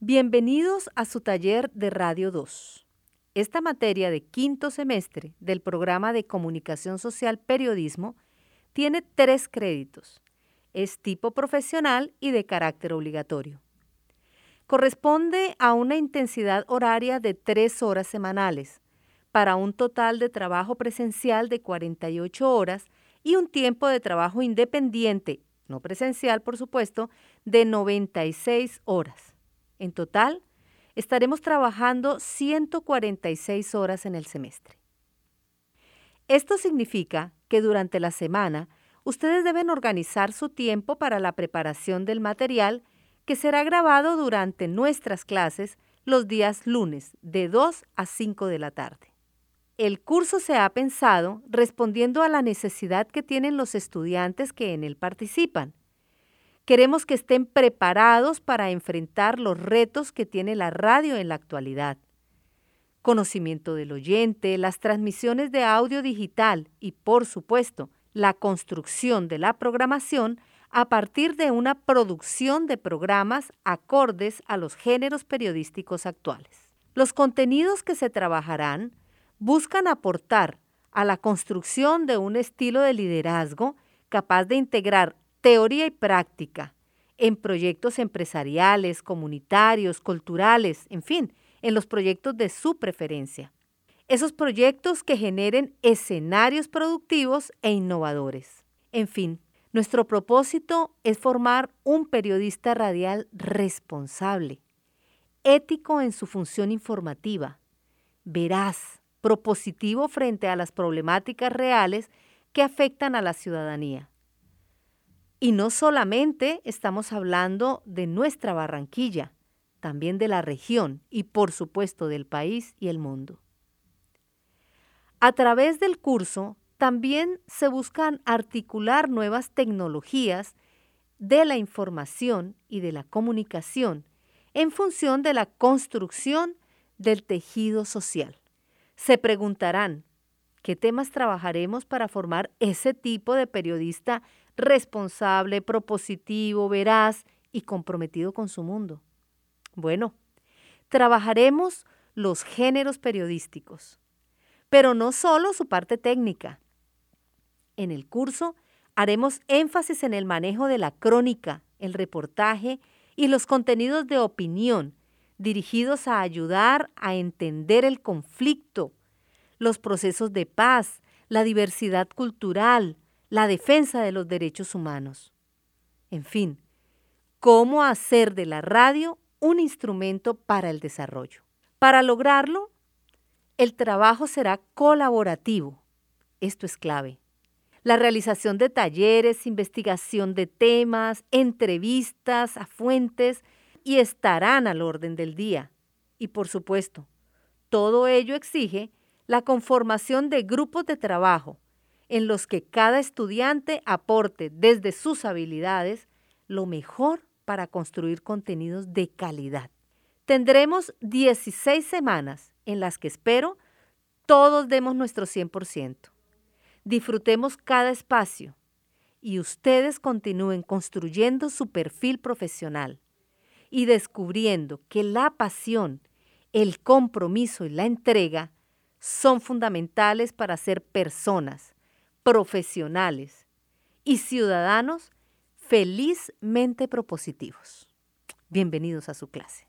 Bienvenidos a su taller de Radio 2. Esta materia de quinto semestre del programa de Comunicación Social Periodismo tiene tres créditos. Es tipo profesional y de carácter obligatorio. Corresponde a una intensidad horaria de tres horas semanales, para un total de trabajo presencial de 48 horas y un tiempo de trabajo independiente, no presencial por supuesto, de 96 horas. En total, estaremos trabajando 146 horas en el semestre. Esto significa que durante la semana ustedes deben organizar su tiempo para la preparación del material que será grabado durante nuestras clases los días lunes de 2 a 5 de la tarde. El curso se ha pensado respondiendo a la necesidad que tienen los estudiantes que en él participan Queremos que estén preparados para enfrentar los retos que tiene la radio en la actualidad. Conocimiento del oyente, las transmisiones de audio digital y, por supuesto, la construcción de la programación a partir de una producción de programas acordes a los géneros periodísticos actuales. Los contenidos que se trabajarán buscan aportar a la construcción de un estilo de liderazgo capaz de integrar teoría y práctica en proyectos empresariales, comunitarios, culturales, en fin, en los proyectos de su preferencia. Esos proyectos que generen escenarios productivos e innovadores. En fin, nuestro propósito es formar un periodista radial responsable, ético en su función informativa, veraz, propositivo frente a las problemáticas reales que afectan a la ciudadanía y no solamente estamos hablando de nuestra Barranquilla, también de la región y por supuesto del país y el mundo. A través del curso también se buscan articular nuevas tecnologías de la información y de la comunicación en función de la construcción del tejido social. Se preguntarán, ¿qué temas trabajaremos para formar ese tipo de periodista responsable, propositivo, veraz y comprometido con su mundo. Bueno, trabajaremos los géneros periodísticos, pero no solo su parte técnica. En el curso haremos énfasis en el manejo de la crónica, el reportaje y los contenidos de opinión dirigidos a ayudar a entender el conflicto, los procesos de paz, la diversidad cultural, la defensa de los derechos humanos. En fin, cómo hacer de la radio un instrumento para el desarrollo. Para lograrlo, el trabajo será colaborativo. Esto es clave. La realización de talleres, investigación de temas, entrevistas a fuentes y estarán al orden del día. Y por supuesto, todo ello exige la conformación de grupos de trabajo en los que cada estudiante aporte desde sus habilidades lo mejor para construir contenidos de calidad. Tendremos 16 semanas en las que espero todos demos nuestro 100%. Disfrutemos cada espacio y ustedes continúen construyendo su perfil profesional y descubriendo que la pasión, el compromiso y la entrega son fundamentales para ser personas profesionales y ciudadanos felizmente propositivos. Bienvenidos a su clase.